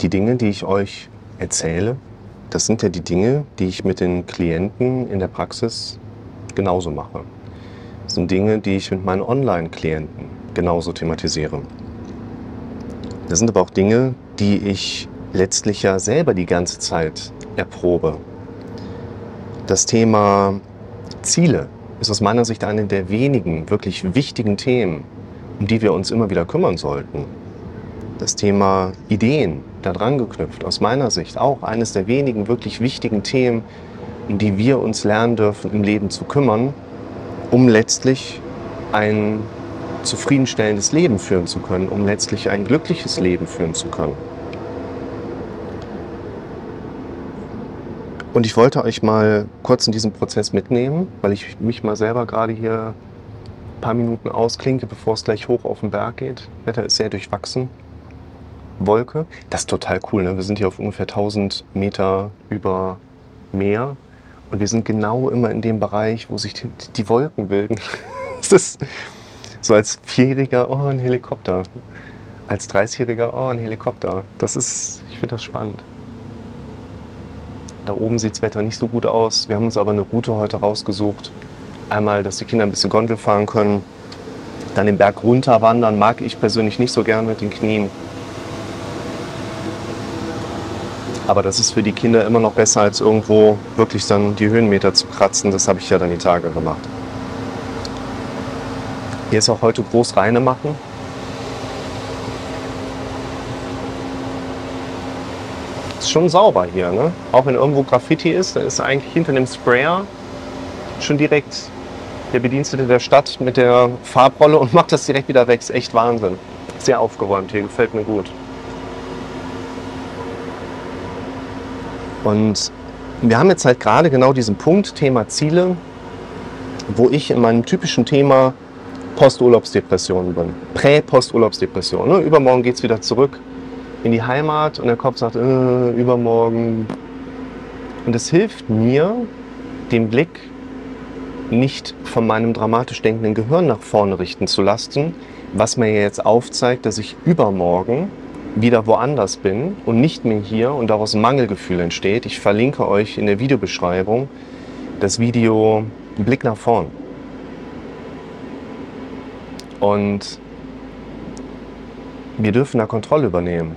die Dinge, die ich euch erzähle, das sind ja die Dinge, die ich mit den Klienten in der Praxis genauso mache. Das sind Dinge, die ich mit meinen Online-Klienten genauso thematisiere. Das sind aber auch Dinge, die ich letztlich ja selber die ganze Zeit erprobe. Das Thema Ziele ist aus meiner Sicht eine der wenigen wirklich wichtigen Themen, um die wir uns immer wieder kümmern sollten. Das Thema Ideen, daran geknüpft, aus meiner Sicht auch eines der wenigen wirklich wichtigen Themen, um die wir uns lernen dürfen, im Leben zu kümmern, um letztlich ein zufriedenstellendes Leben führen zu können, um letztlich ein glückliches Leben führen zu können. Und ich wollte euch mal kurz in diesen Prozess mitnehmen, weil ich mich mal selber gerade hier ein paar Minuten ausklinke, bevor es gleich hoch auf den Berg geht. Das Wetter ist sehr durchwachsen. Wolke. Das ist total cool. Ne? Wir sind hier auf ungefähr 1000 Meter über Meer und wir sind genau immer in dem Bereich, wo sich die, die Wolken bilden. Das ist so als Vierjähriger, oh, ein Helikopter. Als 30-Jähriger, oh, ein Helikopter. Das ist, ich finde das spannend. Da oben sieht das Wetter nicht so gut aus. Wir haben uns aber eine Route heute rausgesucht. Einmal, dass die Kinder ein bisschen Gondel fahren können. Dann den Berg runter wandern mag ich persönlich nicht so gern mit den Knien. Aber das ist für die Kinder immer noch besser, als irgendwo wirklich dann die Höhenmeter zu kratzen. Das habe ich ja dann die Tage gemacht. Hier ist auch heute groß Reine machen. Ist schon sauber hier, ne? Auch wenn irgendwo Graffiti ist, da ist eigentlich hinter dem Sprayer schon direkt der Bedienstete der Stadt mit der Farbrolle und macht das direkt wieder weg. Ist echt Wahnsinn. Sehr aufgeräumt hier, gefällt mir gut. Und wir haben jetzt halt gerade genau diesen Punkt, Thema Ziele, wo ich in meinem typischen Thema Posturlaubsdepression bin. Prä-Posturlaubsdepression. Ne? Übermorgen geht es wieder zurück in die Heimat und der Kopf sagt, äh, übermorgen. Und es hilft mir, den Blick nicht von meinem dramatisch denkenden Gehirn nach vorne richten zu lassen, was mir jetzt aufzeigt, dass ich übermorgen wieder woanders bin und nicht mehr hier und daraus ein Mangelgefühl entsteht. Ich verlinke euch in der Videobeschreibung das Video Blick nach vorn. Und wir dürfen da Kontrolle übernehmen.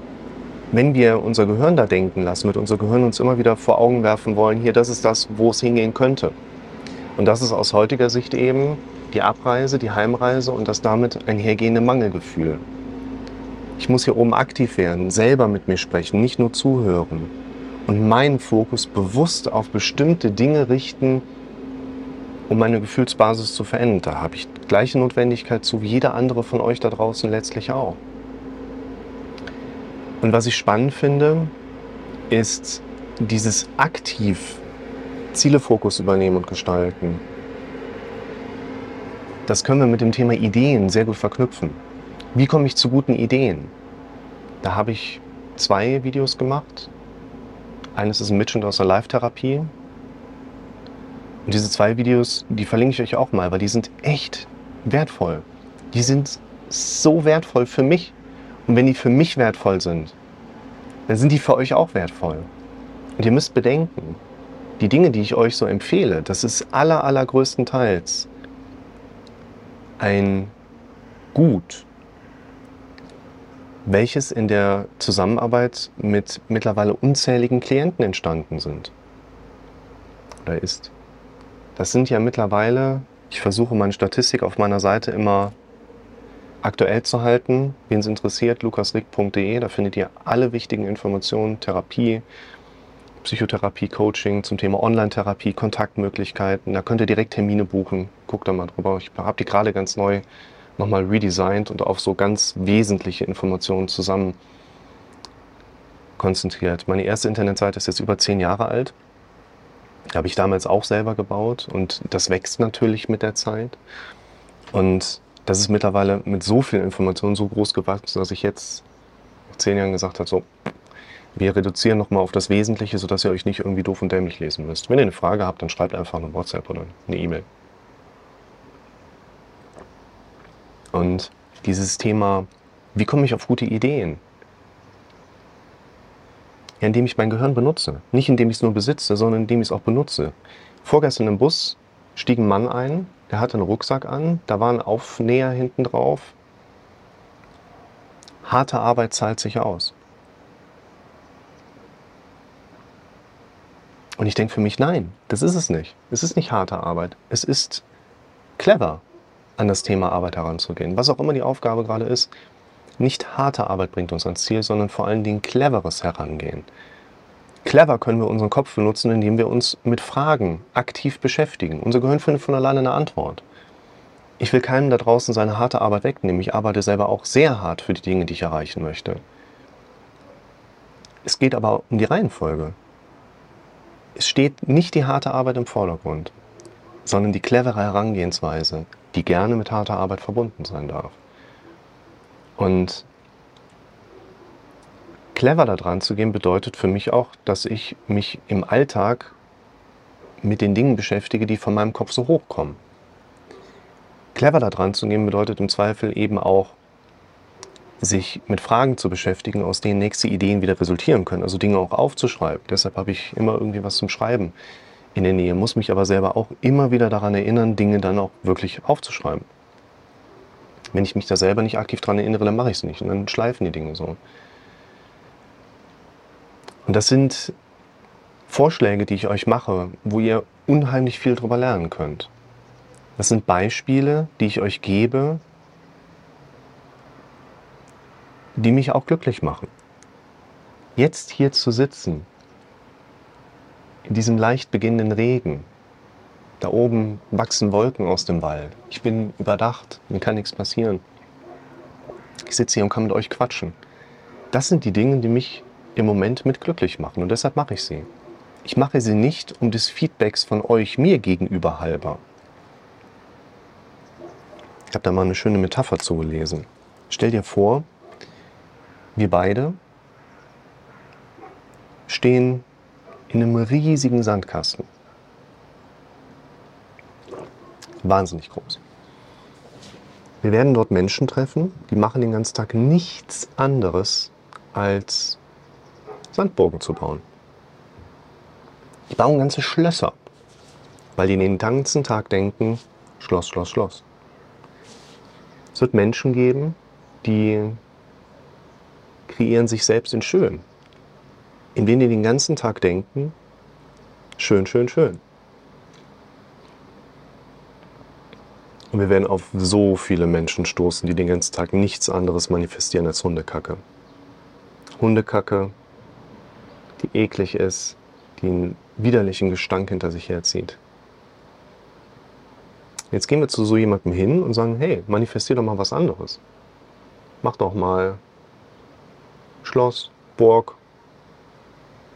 Wenn wir unser Gehirn da denken lassen, mit unser Gehirn uns immer wieder vor Augen werfen wollen, hier, das ist das, wo es hingehen könnte. Und das ist aus heutiger Sicht eben die Abreise, die Heimreise und das damit einhergehende Mangelgefühl. Ich muss hier oben aktiv werden, selber mit mir sprechen, nicht nur zuhören. Und meinen Fokus bewusst auf bestimmte Dinge richten, um meine Gefühlsbasis zu verändern. Da habe ich gleiche Notwendigkeit zu wie jeder andere von euch da draußen letztlich auch. Und was ich spannend finde, ist dieses aktiv Zielefokus übernehmen und gestalten. Das können wir mit dem Thema Ideen sehr gut verknüpfen. Wie komme ich zu guten Ideen? Da habe ich zwei Videos gemacht. Eines ist ein Mitschnitt aus der Live-Therapie. Und diese zwei Videos, die verlinke ich euch auch mal, weil die sind echt wertvoll. Die sind so wertvoll für mich. Und wenn die für mich wertvoll sind, dann sind die für euch auch wertvoll. Und ihr müsst bedenken, die Dinge, die ich euch so empfehle, das ist aller, allergrößtenteils ein Gut, welches in der Zusammenarbeit mit mittlerweile unzähligen Klienten entstanden sind oder ist. Das sind ja mittlerweile, ich versuche meine Statistik auf meiner Seite immer aktuell zu halten. Wen es interessiert, lukasrick.de, da findet ihr alle wichtigen Informationen, Therapie, Psychotherapie, Coaching zum Thema Online-Therapie, Kontaktmöglichkeiten. Da könnt ihr direkt Termine buchen. Guckt da mal drüber. Ich habe die gerade ganz neu nochmal redesigned und auf so ganz wesentliche Informationen zusammen konzentriert. Meine erste Internetseite ist jetzt über zehn Jahre alt. Die habe ich damals auch selber gebaut und das wächst natürlich mit der Zeit. Und das ist mittlerweile mit so vielen Informationen so groß gewachsen, dass ich jetzt nach zehn Jahren gesagt habe, so, wir reduzieren nochmal auf das Wesentliche, sodass ihr euch nicht irgendwie doof und dämlich lesen müsst. Wenn ihr eine Frage habt, dann schreibt einfach eine WhatsApp oder eine E-Mail. Und dieses Thema, wie komme ich auf gute Ideen? Ja, indem ich mein Gehirn benutze. Nicht indem ich es nur besitze, sondern indem ich es auch benutze. Vorgestern im Bus stieg ein Mann ein, der hatte einen Rucksack an, da war ein Aufnäher hinten drauf. Harte Arbeit zahlt sich aus. Und ich denke für mich, nein, das ist es nicht. Es ist nicht harte Arbeit. Es ist clever, an das Thema Arbeit heranzugehen. Was auch immer die Aufgabe gerade ist, nicht harte Arbeit bringt uns ans Ziel, sondern vor allen Dingen cleveres Herangehen. Clever können wir unseren Kopf benutzen, indem wir uns mit Fragen aktiv beschäftigen. Unser Gehirn findet von alleine eine Antwort. Ich will keinem da draußen seine harte Arbeit wegnehmen. Ich arbeite selber auch sehr hart für die Dinge, die ich erreichen möchte. Es geht aber um die Reihenfolge. Es steht nicht die harte Arbeit im Vordergrund, sondern die clevere Herangehensweise, die gerne mit harter Arbeit verbunden sein darf. Und clever da dran zu gehen bedeutet für mich auch, dass ich mich im Alltag mit den Dingen beschäftige, die von meinem Kopf so hochkommen. Clever da dran zu gehen bedeutet im Zweifel eben auch, sich mit Fragen zu beschäftigen, aus denen nächste Ideen wieder resultieren können. Also Dinge auch aufzuschreiben. Deshalb habe ich immer irgendwie was zum Schreiben in der Nähe, muss mich aber selber auch immer wieder daran erinnern, Dinge dann auch wirklich aufzuschreiben. Wenn ich mich da selber nicht aktiv daran erinnere, dann mache ich es nicht und dann schleifen die Dinge so. Und das sind Vorschläge, die ich euch mache, wo ihr unheimlich viel darüber lernen könnt. Das sind Beispiele, die ich euch gebe, die mich auch glücklich machen. Jetzt hier zu sitzen, in diesem leicht beginnenden Regen, da oben wachsen Wolken aus dem Wald, ich bin überdacht, mir kann nichts passieren. Ich sitze hier und kann mit euch quatschen. Das sind die Dinge, die mich im Moment mit glücklich machen und deshalb mache ich sie. Ich mache sie nicht um des Feedbacks von euch mir gegenüber halber. Ich habe da mal eine schöne Metapher zugelesen. Stell dir vor, wir beide stehen in einem riesigen Sandkasten. Wahnsinnig groß. Wir werden dort Menschen treffen, die machen den ganzen Tag nichts anderes als Sandburgen zu bauen. Die bauen ganze Schlösser, weil die den ganzen Tag denken, Schloss, Schloss, Schloss. Es wird Menschen geben, die kreieren sich selbst in schön, indem die den ganzen Tag denken, schön, schön, schön. Und wir werden auf so viele Menschen stoßen, die den ganzen Tag nichts anderes manifestieren als Hundekacke. Hundekacke, die eklig ist, die einen widerlichen Gestank hinter sich herzieht. Jetzt gehen wir zu so jemandem hin und sagen, hey, manifestier doch mal was anderes. Mach doch mal Schloss, Burg,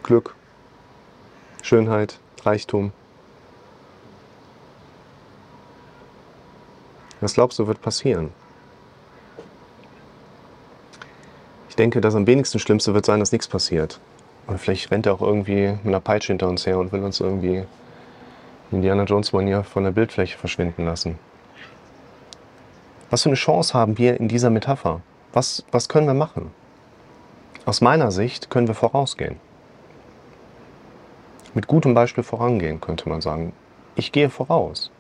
Glück, Schönheit, Reichtum. Was glaubst du, wird passieren? Ich denke, das am wenigsten Schlimmste wird sein, dass nichts passiert. Und vielleicht rennt er auch irgendwie mit einer Peitsche hinter uns her und will uns irgendwie Indiana Jones Manier von der Bildfläche verschwinden lassen. Was für eine Chance haben wir in dieser Metapher? Was, was können wir machen? Aus meiner Sicht können wir vorausgehen. Mit gutem Beispiel vorangehen, könnte man sagen. Ich gehe voraus.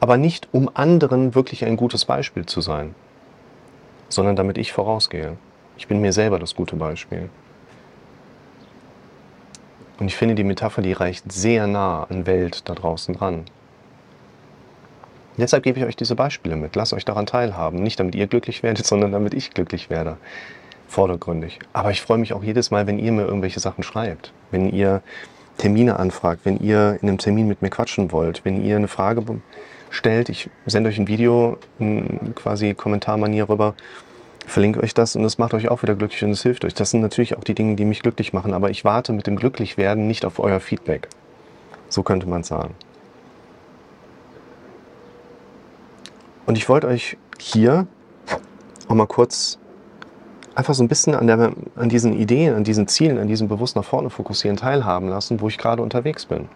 Aber nicht, um anderen wirklich ein gutes Beispiel zu sein, sondern damit ich vorausgehe. Ich bin mir selber das gute Beispiel. Und ich finde, die Metapher, die reicht sehr nah an Welt da draußen dran. Deshalb gebe ich euch diese Beispiele mit. Lasst euch daran teilhaben. Nicht damit ihr glücklich werdet, sondern damit ich glücklich werde. Vordergründig. Aber ich freue mich auch jedes Mal, wenn ihr mir irgendwelche Sachen schreibt. Wenn ihr Termine anfragt, wenn ihr in einem Termin mit mir quatschen wollt, wenn ihr eine Frage stellt. Ich sende euch ein Video, quasi Kommentarmanier rüber verlinke euch das und es macht euch auch wieder glücklich und es hilft euch. Das sind natürlich auch die Dinge, die mich glücklich machen, aber ich warte mit dem Glücklichwerden nicht auf euer Feedback. So könnte man sagen. Und ich wollte euch hier auch mal kurz einfach so ein bisschen an, der, an diesen Ideen, an diesen Zielen, an diesem bewusst nach vorne fokussieren teilhaben lassen, wo ich gerade unterwegs bin.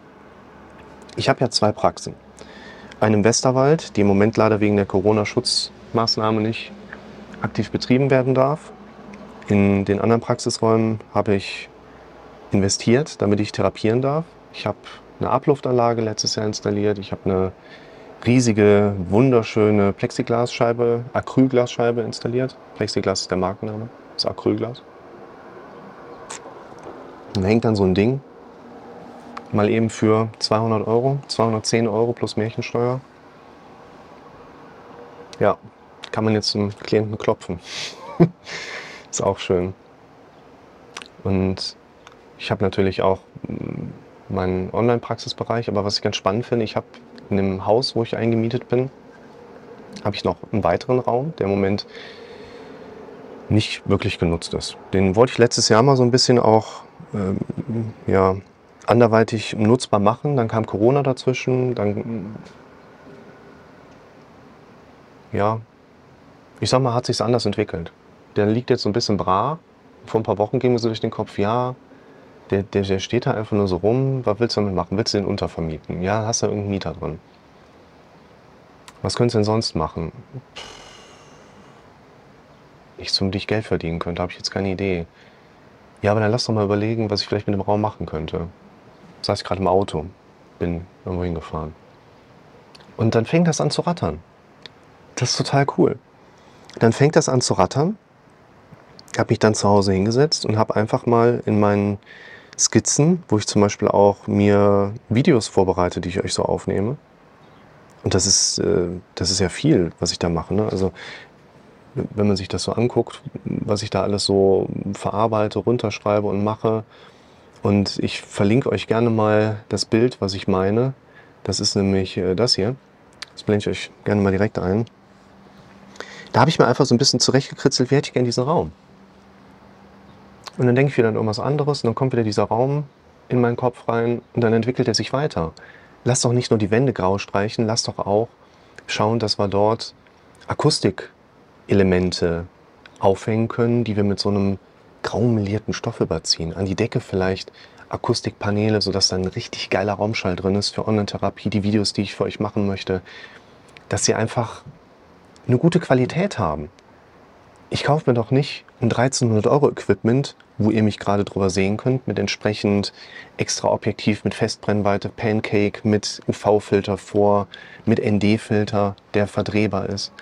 Ich habe ja zwei Praxen. Eine im Westerwald, die im Moment leider wegen der Corona-Schutzmaßnahme nicht aktiv betrieben werden darf. In den anderen Praxisräumen habe ich investiert, damit ich therapieren darf. Ich habe eine Abluftanlage letztes Jahr installiert. Ich habe eine riesige, wunderschöne Plexiglasscheibe, Acrylglasscheibe installiert. Plexiglas ist der Markenname, das Acrylglas. Und da hängt dann so ein Ding, mal eben für 200 Euro, 210 Euro plus Märchensteuer. Ja, kann man jetzt zum Klienten klopfen. ist auch schön. Und ich habe natürlich auch mm, meinen Online-Praxisbereich, aber was ich ganz spannend finde, ich habe in dem Haus, wo ich eingemietet bin, habe ich noch einen weiteren Raum, der im Moment nicht wirklich genutzt ist. Den wollte ich letztes Jahr mal so ein bisschen auch ähm, ja, anderweitig nutzbar machen. Dann kam Corona dazwischen, dann ja, ich sag mal, hat sich anders entwickelt. Der liegt jetzt so ein bisschen brach. Vor ein paar Wochen ging mir so durch den Kopf, ja, der, der, der steht da einfach nur so rum. Was willst du damit machen? Willst du den untervermieten? Ja, hast du irgendeinen Mieter drin. Was könntest du denn sonst machen? Nichts, womit ich Geld verdienen könnte, habe ich jetzt keine Idee. Ja, aber dann lass doch mal überlegen, was ich vielleicht mit dem Raum machen könnte. Das heißt, gerade im Auto bin irgendwo hingefahren. Und dann fängt das an zu rattern. Das ist total cool. Dann fängt das an zu rattern. Ich habe mich dann zu Hause hingesetzt und habe einfach mal in meinen Skizzen, wo ich zum Beispiel auch mir Videos vorbereite, die ich euch so aufnehme. Und das ist, äh, das ist ja viel, was ich da mache. Ne? Also wenn man sich das so anguckt, was ich da alles so verarbeite, runterschreibe und mache. Und ich verlinke euch gerne mal das Bild, was ich meine. Das ist nämlich äh, das hier. Das blende ich euch gerne mal direkt ein. Da habe ich mir einfach so ein bisschen zurechtgekritzelt, wie hätte ich gerne diesen Raum. Und dann denke ich wieder an irgendwas anderes und dann kommt wieder dieser Raum in meinen Kopf rein und dann entwickelt er sich weiter. Lass doch nicht nur die Wände grau streichen, lass doch auch schauen, dass wir dort Akustikelemente aufhängen können, die wir mit so einem graumelierten Stoff überziehen. An die Decke vielleicht Akustikpaneele, sodass da ein richtig geiler Raumschall drin ist für Online-Therapie, die Videos, die ich für euch machen möchte. Dass sie einfach eine gute Qualität haben. Ich kaufe mir doch nicht ein 1300 Euro Equipment, wo ihr mich gerade drüber sehen könnt, mit entsprechend extra Objektiv, mit Festbrennweite, Pancake, mit UV-Filter vor, mit ND-Filter, der verdrehbar ist.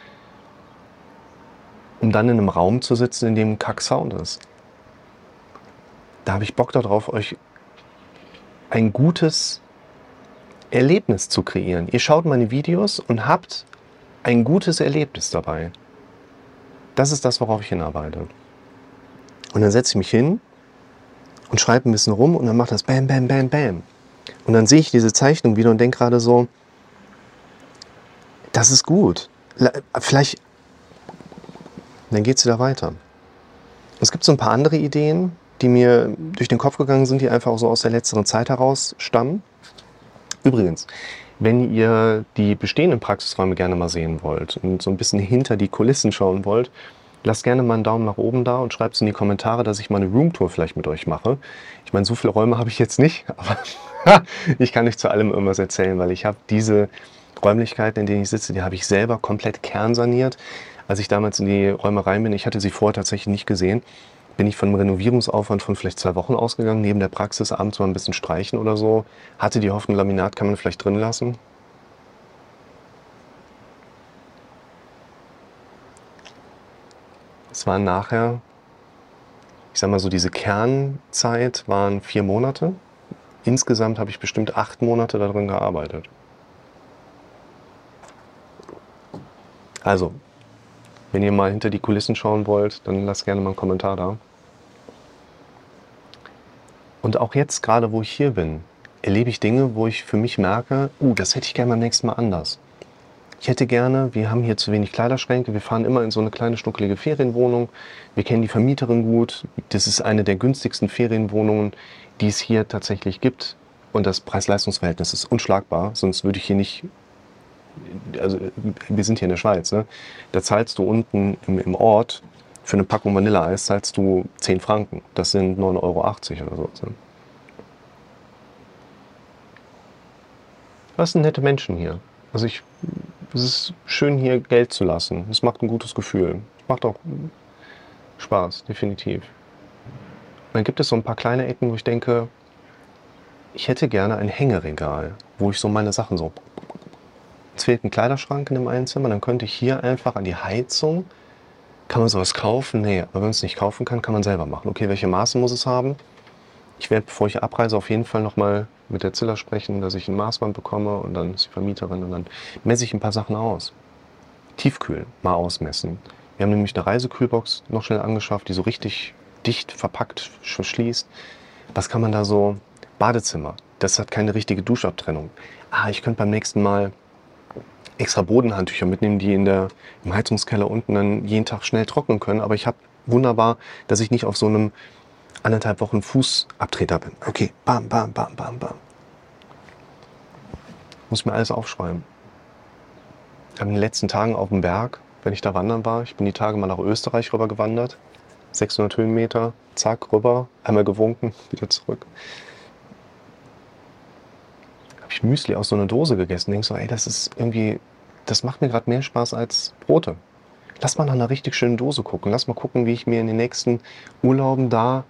Um dann in einem Raum zu sitzen, in dem Kack-Sound ist. Da habe ich Bock darauf, euch ein gutes Erlebnis zu kreieren. Ihr schaut meine Videos und habt ein gutes Erlebnis dabei. Das ist das, worauf ich hinarbeite. Und dann setze ich mich hin und schreibe ein bisschen rum und dann macht das Bam, Bam, Bam, Bam. Und dann sehe ich diese Zeichnung wieder und denke gerade so, das ist gut. Vielleicht, dann geht es wieder weiter. Es gibt so ein paar andere Ideen, die mir durch den Kopf gegangen sind, die einfach auch so aus der letzteren Zeit heraus stammen. Übrigens, wenn ihr die bestehenden Praxisräume gerne mal sehen wollt und so ein bisschen hinter die Kulissen schauen wollt, lasst gerne mal einen Daumen nach oben da und schreibt es in die Kommentare, dass ich mal eine Roomtour vielleicht mit euch mache. Ich meine, so viele Räume habe ich jetzt nicht, aber ich kann nicht zu allem irgendwas erzählen, weil ich habe diese Räumlichkeiten, in denen ich sitze, die habe ich selber komplett kernsaniert. Als ich damals in die Räume rein bin, ich hatte sie vorher tatsächlich nicht gesehen, bin ich von einem Renovierungsaufwand von vielleicht zwei Wochen ausgegangen, neben der Praxis abends mal ein bisschen streichen oder so. Hatte die Hoffnung, Laminat kann man vielleicht drin lassen. Es waren nachher, ich sag mal so, diese Kernzeit waren vier Monate. Insgesamt habe ich bestimmt acht Monate darin gearbeitet. Also, wenn ihr mal hinter die Kulissen schauen wollt, dann lasst gerne mal einen Kommentar da. Und auch jetzt, gerade wo ich hier bin, erlebe ich Dinge, wo ich für mich merke, uh, das hätte ich gerne beim nächsten Mal anders. Ich hätte gerne, wir haben hier zu wenig Kleiderschränke, wir fahren immer in so eine kleine schnuckelige Ferienwohnung, wir kennen die Vermieterin gut, das ist eine der günstigsten Ferienwohnungen, die es hier tatsächlich gibt und das Preis-Leistungs-Verhältnis ist unschlagbar, sonst würde ich hier nicht also wir sind hier in der Schweiz, ne? da zahlst du unten im, im Ort für eine Packung Vanilleeis zahlst du 10 Franken. Das sind 9,80 Euro oder so. Ne? Das sind nette Menschen hier. Also ich, es ist schön hier Geld zu lassen. Es macht ein gutes Gefühl. Macht auch Spaß, definitiv. dann gibt es so ein paar kleine Ecken, wo ich denke, ich hätte gerne ein Hängeregal, wo ich so meine Sachen so. Es fehlt ein Kleiderschrank in dem einen Zimmer, dann könnte ich hier einfach an die Heizung. Kann man sowas kaufen? Nee, aber wenn man es nicht kaufen kann, kann man selber machen. Okay, welche Maße muss es haben? Ich werde, bevor ich abreise, auf jeden Fall nochmal mit der Ziller sprechen, dass ich ein Maßband bekomme und dann ist die Vermieterin und dann messe ich ein paar Sachen aus. Tiefkühl mal ausmessen. Wir haben nämlich eine Reisekühlbox noch schnell angeschafft, die so richtig dicht verpackt verschließt. Was kann man da so? Badezimmer. Das hat keine richtige Duschabtrennung. Ah, ich könnte beim nächsten Mal extra Bodenhandtücher mitnehmen, die in der, im Heizungskeller unten dann jeden Tag schnell trocknen können. Aber ich habe wunderbar, dass ich nicht auf so einem anderthalb Wochen Fußabtreter bin. Okay, bam, bam, bam, bam, bam. Muss mir alles aufschreiben. In den letzten Tagen auf dem Berg, wenn ich da wandern war, ich bin die Tage mal nach Österreich rüber gewandert, 600 Höhenmeter, zack, rüber, einmal gewunken, wieder zurück. Ich Müsli aus so einer Dose gegessen, denk so, ey, das ist irgendwie, das macht mir gerade mehr Spaß als Brote. Lass mal nach einer richtig schönen Dose gucken. Lass mal gucken, wie ich mir in den nächsten Urlauben da.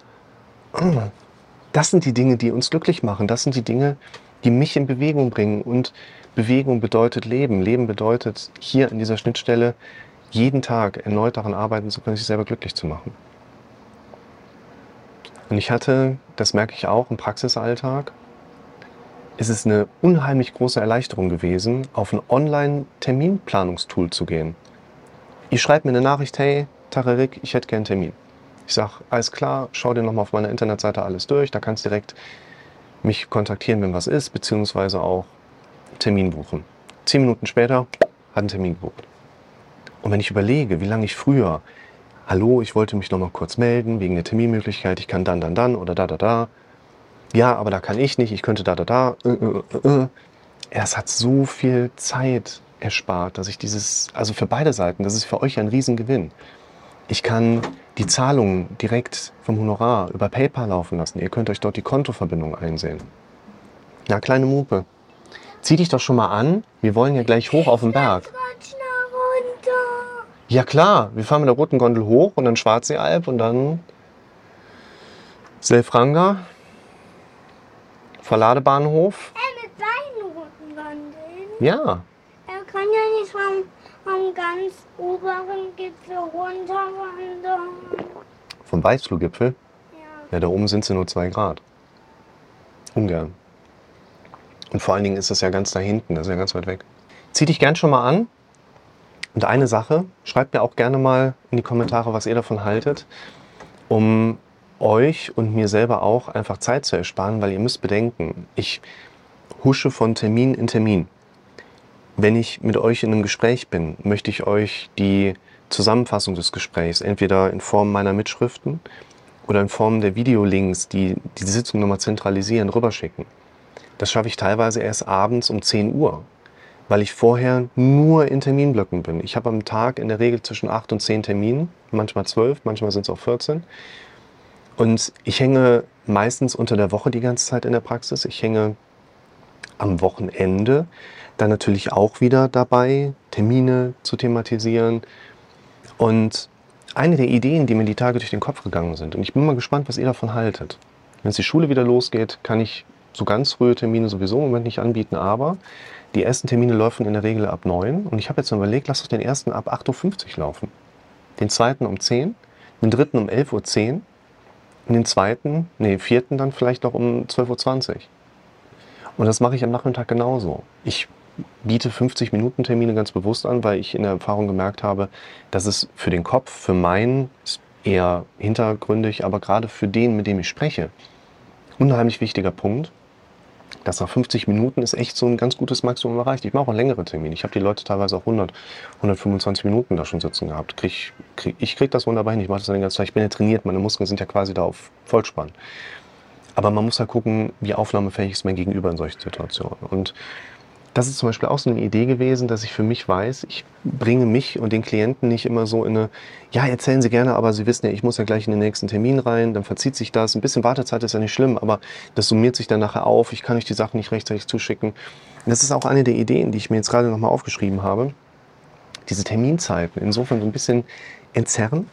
Das sind die Dinge, die uns glücklich machen. Das sind die Dinge, die mich in Bewegung bringen. Und Bewegung bedeutet Leben. Leben bedeutet hier an dieser Schnittstelle jeden Tag erneut daran arbeiten zu können, sich selber glücklich zu machen. Und ich hatte, das merke ich auch im Praxisalltag, ist es eine unheimlich große Erleichterung gewesen, auf ein Online-Terminplanungstool zu gehen. Ich schreibe mir eine Nachricht, hey, Tarerik, ich hätte gern einen Termin. Ich sage, alles klar, schau dir nochmal auf meiner Internetseite alles durch, da kannst du direkt mich kontaktieren, wenn was ist, beziehungsweise auch Termin buchen. Zehn Minuten später hat einen Termin gebucht. Und wenn ich überlege, wie lange ich früher, hallo, ich wollte mich noch mal kurz melden wegen der Terminmöglichkeit, ich kann dann, dann, dann oder da, da, da. Ja, aber da kann ich nicht, ich könnte da, da, da. Äh, äh, äh. Es hat so viel Zeit erspart, dass ich dieses, also für beide Seiten, das ist für euch ein Riesengewinn. Ich kann die Zahlungen direkt vom Honorar über PayPal laufen lassen. Ihr könnt euch dort die Kontoverbindung einsehen. Ja, kleine Mupe. Zieh dich doch schon mal an. Wir wollen ja gleich hoch auf den Berg. Ja klar, wir fahren mit der roten Gondel hoch und dann Schwarzealb und dann Selfranga, Verladebahnhof. Äh, mit beiden roten Gondeln? Ja. Er kann ja nicht vom, vom ganz oberen Gipfel runterwandern. Vom Weißfluggipfel? Ja. Ja, da oben sind sie nur zwei Grad. Ungern. Und vor allen Dingen ist das ja ganz da hinten, das ist ja ganz weit weg. Zieh dich gern schon mal an. Und eine Sache, schreibt mir auch gerne mal in die Kommentare, was ihr davon haltet, um euch und mir selber auch einfach Zeit zu ersparen, weil ihr müsst bedenken, ich husche von Termin in Termin. Wenn ich mit euch in einem Gespräch bin, möchte ich euch die Zusammenfassung des Gesprächs entweder in Form meiner Mitschriften oder in Form der Videolinks, die die Sitzung nochmal zentralisieren, rüberschicken. Das schaffe ich teilweise erst abends um 10 Uhr, weil ich vorher nur in Terminblöcken bin. Ich habe am Tag in der Regel zwischen 8 und 10 Terminen, manchmal 12, manchmal sind es auch 14. Und ich hänge meistens unter der Woche die ganze Zeit in der Praxis. Ich hänge am Wochenende dann natürlich auch wieder dabei, Termine zu thematisieren. Und eine der Ideen, die mir die Tage durch den Kopf gegangen sind, und ich bin mal gespannt, was ihr davon haltet. Wenn es die Schule wieder losgeht, kann ich so ganz frühe Termine sowieso im Moment nicht anbieten, aber die ersten Termine laufen in der Regel ab 9 und ich habe jetzt überlegt, lass doch den ersten ab 8.50 Uhr laufen. Den zweiten um 10, den dritten um 11.10 Uhr und den zweiten, nee, vierten dann vielleicht noch um 12.20 Uhr. Und das mache ich am Nachmittag genauso. Ich biete 50 Minuten Termine ganz bewusst an, weil ich in der Erfahrung gemerkt habe, dass es für den Kopf, für meinen, eher hintergründig, aber gerade für den, mit dem ich spreche, unheimlich wichtiger Punkt, das nach 50 Minuten ist echt so ein ganz gutes Maximum erreicht. Ich mache auch längere Termine. Ich habe die Leute teilweise auch 100, 125 Minuten da schon sitzen gehabt. Krieg, krieg, ich kriege das wunderbar hin. Ich mache das dann die ganze Zeit. Ich bin ja trainiert. Meine Muskeln sind ja quasi da auf Vollspann. Aber man muss halt gucken, wie aufnahmefähig ist mein Gegenüber in solchen Situationen. Und das ist zum Beispiel auch so eine Idee gewesen, dass ich für mich weiß, ich bringe mich und den Klienten nicht immer so in eine, ja, erzählen Sie gerne, aber Sie wissen ja, ich muss ja gleich in den nächsten Termin rein, dann verzieht sich das. Ein bisschen Wartezeit ist ja nicht schlimm, aber das summiert sich dann nachher auf. Ich kann euch die Sachen nicht rechtzeitig zuschicken. Das ist auch eine der Ideen, die ich mir jetzt gerade nochmal aufgeschrieben habe. Diese Terminzeiten insofern so ein bisschen entzerren,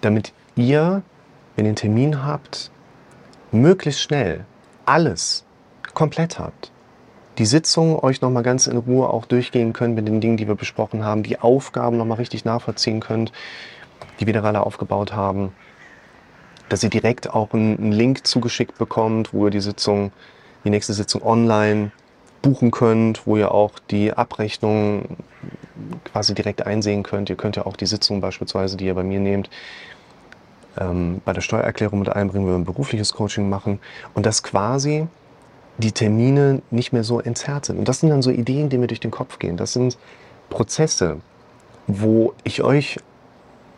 damit ihr, wenn ihr einen Termin habt, möglichst schnell alles komplett habt, die Sitzung euch nochmal ganz in Ruhe auch durchgehen könnt mit den Dingen, die wir besprochen haben, die Aufgaben nochmal richtig nachvollziehen könnt, die wir da alle aufgebaut haben, dass ihr direkt auch einen Link zugeschickt bekommt, wo ihr die Sitzung, die nächste Sitzung online buchen könnt, wo ihr auch die Abrechnung quasi direkt einsehen könnt. Ihr könnt ja auch die Sitzung beispielsweise, die ihr bei mir nehmt, ähm, bei der Steuererklärung mit einbringen, wenn wir ein berufliches Coaching machen. Und das quasi die Termine nicht mehr so entzerrt sind. Und das sind dann so Ideen, die mir durch den Kopf gehen. Das sind Prozesse, wo ich euch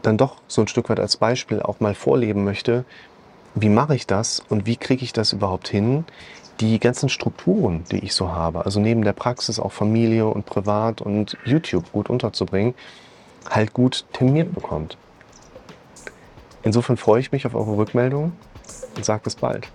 dann doch so ein Stück weit als Beispiel auch mal vorleben möchte, wie mache ich das und wie kriege ich das überhaupt hin, die ganzen Strukturen, die ich so habe, also neben der Praxis auch Familie und Privat und YouTube gut unterzubringen, halt gut terminiert bekommt. Insofern freue ich mich auf eure Rückmeldung und sage bis bald.